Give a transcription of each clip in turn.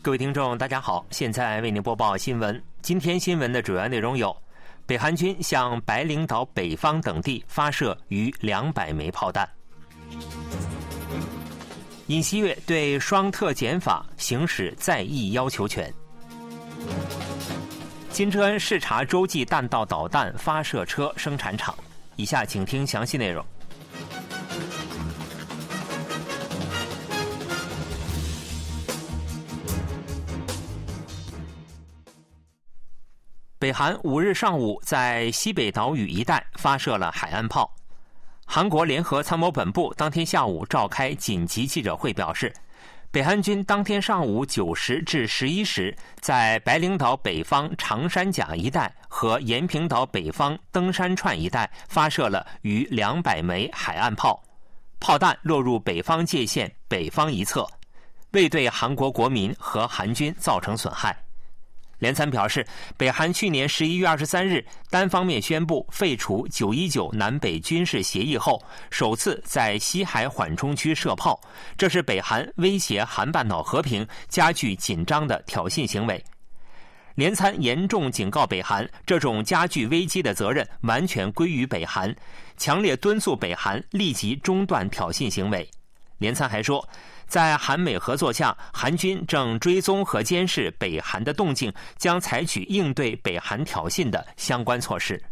各位听众，大家好，现在为您播报新闻。今天新闻的主要内容有：北韩军向白领岛北方等地发射逾两百枚炮弹；尹锡悦对双特检法行使在役要求权；金正恩视察洲际弹道导弹发射车生产厂。以下请听详细内容。北韩五日上午在西北岛屿一带发射了海岸炮。韩国联合参谋本部当天下午召开紧急记者会，表示，北韩军当天上午九时至十一时，在白领岛北方长山甲一带和延坪岛北方登山串一带发射了逾两百枚海岸炮，炮弹落入北方界线北方一侧，未对韩国国民和韩军造成损害。连参表示，北韩去年十一月二十三日单方面宣布废除九一九南北军事协议后，首次在西海缓冲区射炮，这是北韩威胁韩半岛和平、加剧紧张的挑衅行为。连参严重警告北韩，这种加剧危机的责任完全归于北韩，强烈敦促北韩立即中断挑衅行为。连参还说。在韩美合作下，韩军正追踪和监视北韩的动静，将采取应对北韩挑衅的相关措施。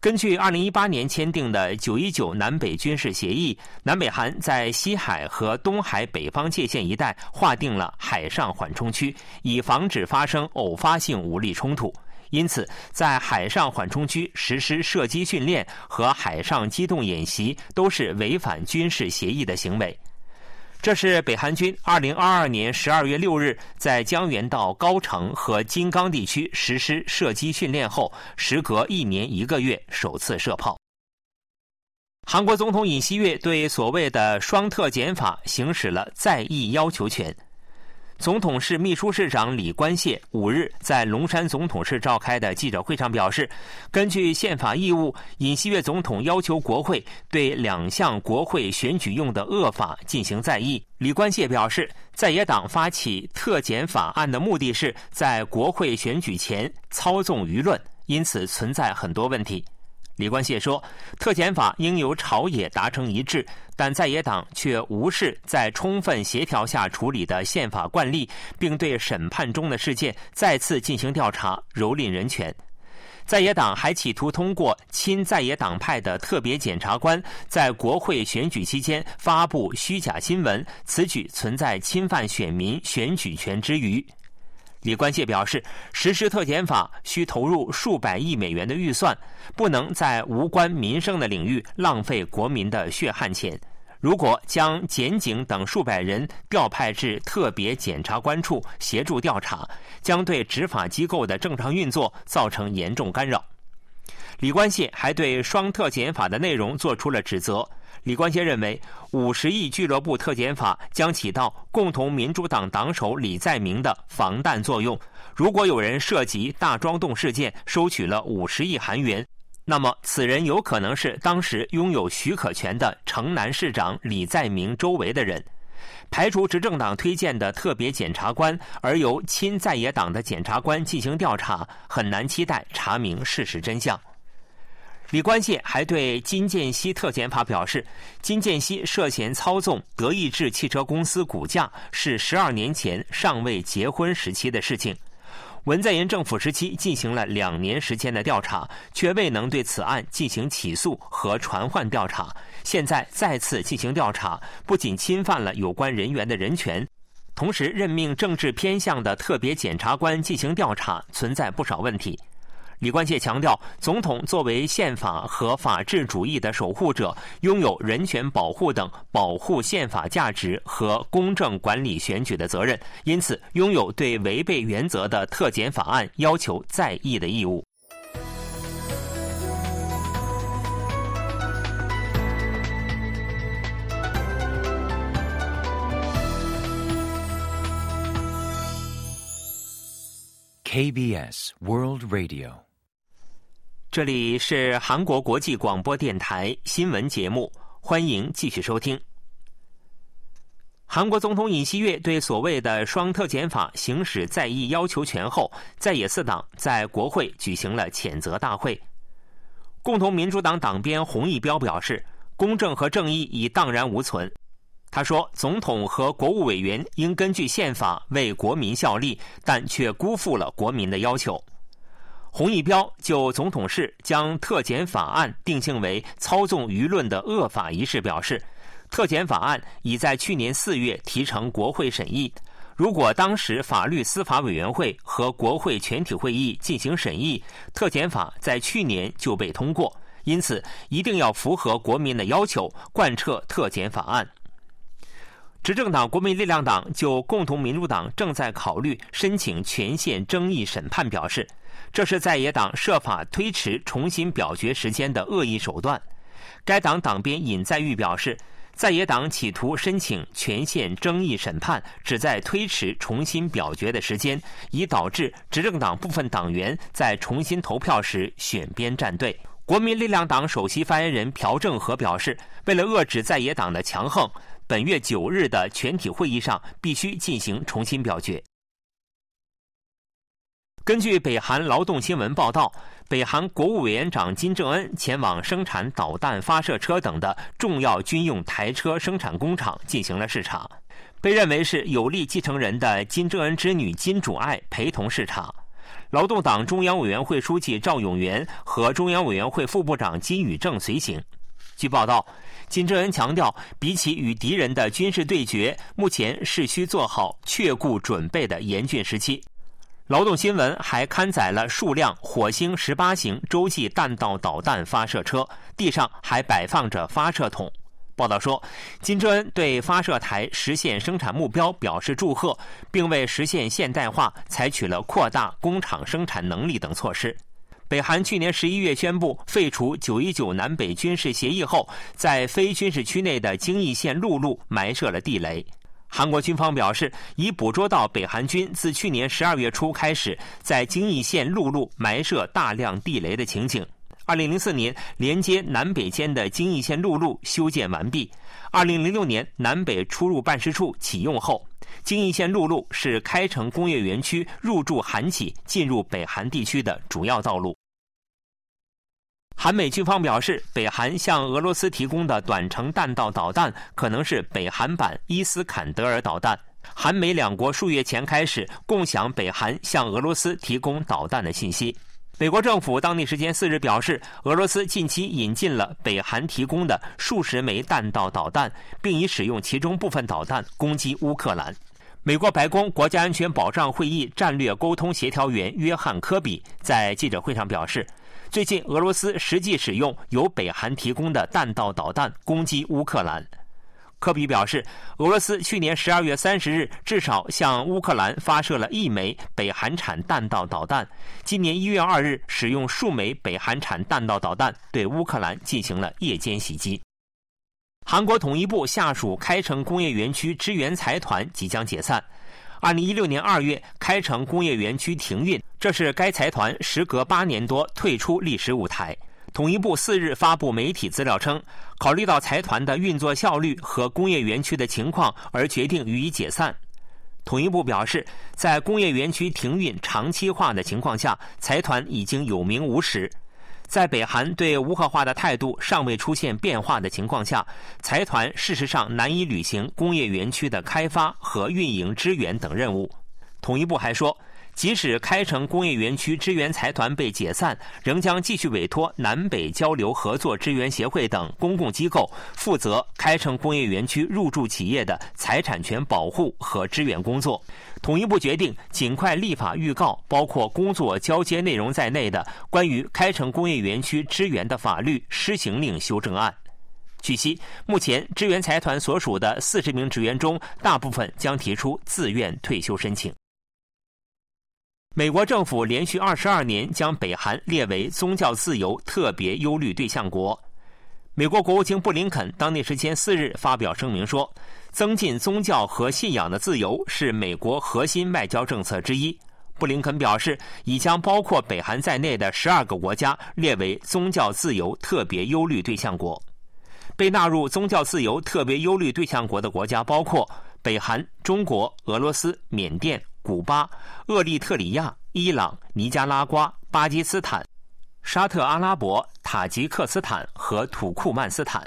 根据2018年签订的919南北军事协议，南北韩在西海和东海北方界限一带划定了海上缓冲区，以防止发生偶发性武力冲突。因此，在海上缓冲区实施射击训练和海上机动演习都是违反军事协议的行为。这是北韩军二零二二年十二月六日在江原道高城和金刚地区实施射击训练后，时隔一年一个月首次射炮。韩国总统尹锡悦对所谓的“双特检法”行使了再议要求权。总统室秘书室长李官燮五日在龙山总统室召开的记者会上表示，根据宪法义务，尹锡悦总统要求国会对两项国会选举用的恶法进行在议。李官燮表示，在野党发起特检法案的目的是在国会选举前操纵舆论，因此存在很多问题。李冠燮说：“特检法应由朝野达成一致，但在野党却无视在充分协调下处理的宪法惯例，并对审判中的事件再次进行调查，蹂躏人权。在野党还企图通过亲在野党派的特别检察官在国会选举期间发布虚假新闻，此举存在侵犯选民选举权之余。”李冠燮表示，实施特检法需投入数百亿美元的预算，不能在无关民生的领域浪费国民的血汗钱。如果将检警等数百人调派至特别检察官处协助调查，将对执法机构的正常运作造成严重干扰。李冠燮还对双特检法的内容作出了指责。李冠燮认为，五十亿俱乐部特检法将起到共同民主党党首李在明的防弹作用。如果有人涉及大庄洞事件收取了五十亿韩元，那么此人有可能是当时拥有许可权的城南市长李在明周围的人。排除执政党推荐的特别检察官，而由亲在野党的检察官进行调查，很难期待查明事实真相。李冠燮还对金建熙特检法表示，金建熙涉嫌操纵德意志汽车公司股价是十二年前尚未结婚时期的事情。文在寅政府时期进行了两年时间的调查，却未能对此案进行起诉和传唤调查。现在再次进行调查，不仅侵犯了有关人员的人权，同时任命政治偏向的特别检察官进行调查，存在不少问题。李冠谢强调，总统作为宪法和法治主义的守护者，拥有人权保护等保护宪法价值和公正管理选举的责任，因此拥有对违背原则的特检法案要求在议的义务。KBS World Radio。这里是韩国国际广播电台新闻节目，欢迎继续收听。韩国总统尹锡悦对所谓的“双特检法”行使在役要求权后，在野四党在国会举行了谴责大会。共同民主党党鞭洪义标表示，公正和正义已荡然无存。他说，总统和国务委员应根据宪法为国民效力，但却辜负了国民的要求。洪义标就总统室将特检法案定性为操纵舆论的恶法一事表示，特检法案已在去年四月提呈国会审议。如果当时法律司法委员会和国会全体会议进行审议，特检法在去年就被通过。因此，一定要符合国民的要求，贯彻特检法案。执政党国民力量党就共同民主党正在考虑申请权限争议审判表示。这是在野党设法推迟重新表决时间的恶意手段。该党党鞭尹在玉表示，在野党企图申请权限争议审判，旨在推迟重新表决的时间，以导致执政党部分党员在重新投票时选边站队。国民力量党首席发言人朴正和表示，为了遏制在野党的强横，本月九日的全体会议上必须进行重新表决。根据北韩劳动新闻报道，北韩国务委员长金正恩前往生产导弹发射车等的重要军用台车生产工厂进行了视察。被认为是有力继承人的金正恩之女金主爱陪同视察。劳动党中央委员会书记赵永元和中央委员会副部长金宇正随行。据报道，金正恩强调，比起与敌人的军事对决，目前是需做好确固准备的严峻时期。劳动新闻还刊载了数辆火星十八型洲际弹道导弹发射车，地上还摆放着发射筒。报道说，金正恩对发射台实现生产目标表示祝贺，并为实现现代化采取了扩大工厂生产能力等措施。北韩去年十一月宣布废除九一九南北军事协议后，在非军事区内的京义线陆路埋设了地雷。韩国军方表示，已捕捉到北韩军自去年十二月初开始在京义线陆路埋设大量地雷的情景。二零零四年，连接南北间的京义线陆路修建完毕。二零零六年，南北出入办事处启用后，京义线陆路是开城工业园区入驻韩企、进入北韩地区的主要道路。韩美军方表示，北韩向俄罗斯提供的短程弹道导弹可能是北韩版伊斯坎德尔导弹。韩美两国数月前开始共享北韩向俄罗斯提供导弹的信息。美国政府当地时间四日表示，俄罗斯近期引进了北韩提供的数十枚弹道导弹，并已使用其中部分导弹攻击乌克兰。美国白宫国家安全保障会议战略沟通协调员约翰·科比在记者会上表示。最近，俄罗斯实际使用由北韩提供的弹道导弹攻击乌克兰。科比表示，俄罗斯去年十二月三十日至少向乌克兰发射了一枚北韩产弹道导弹，今年一月二日使用数枚北韩产弹道导弹对乌克兰进行了夜间袭击。韩国统一部下属开城工业园区支援财团即将解散。二零一六年二月，开城工业园区停运，这是该财团时隔八年多退出历史舞台。统一部四日发布媒体资料称，考虑到财团的运作效率和工业园区的情况，而决定予以解散。统一部表示，在工业园区停运长期化的情况下，财团已经有名无实。在北韩对无核化的态度尚未出现变化的情况下，财团事实上难以履行工业园区的开发和运营支援等任务。统一部还说，即使开城工业园区支援财团被解散，仍将继续委托南北交流合作支援协会等公共机构负责开城工业园区入驻企业的财产权保护和支援工作。统一部决定尽快立法预告，包括工作交接内容在内的关于开城工业园区支援的法律施行令修正案。据悉，目前支援财团所属的四十名职员中，大部分将提出自愿退休申请。美国政府连续二十二年将北韩列为宗教自由特别忧虑对象国。美国国务卿布林肯当地时间四日发表声明说，增进宗教和信仰的自由是美国核心外交政策之一。布林肯表示，已将包括北韩在内的十二个国家列为宗教自由特别忧虑对象国。被纳入宗教自由特别忧虑对象国的国家包括北韩、中国、俄罗斯、缅甸、古巴、厄立特里亚、伊朗、尼加拉瓜、巴基斯坦、沙特阿拉伯、塔吉克斯坦和土库曼斯坦。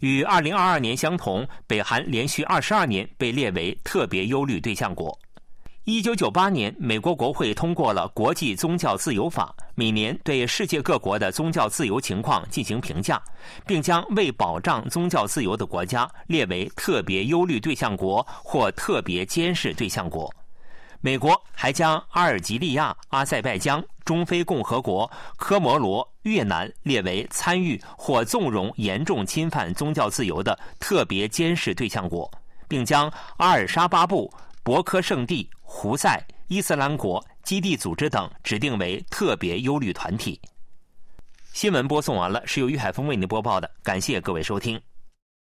与2022年相同，北韩连续22年被列为特别忧虑对象国。1998年，美国国会通过了《国际宗教自由法》，每年对世界各国的宗教自由情况进行评价，并将未保障宗教自由的国家列为特别忧虑对象国或特别监视对象国。美国还将阿尔及利亚、阿塞拜疆、中非共和国、科摩罗、越南列为参与或纵容严重侵犯宗教自由的特别监视对象国，并将阿尔沙巴布、博科圣地、胡塞、伊斯兰国、基地组织等指定为特别忧虑团体。新闻播送完了，是由于海峰为您播报的，感谢各位收听。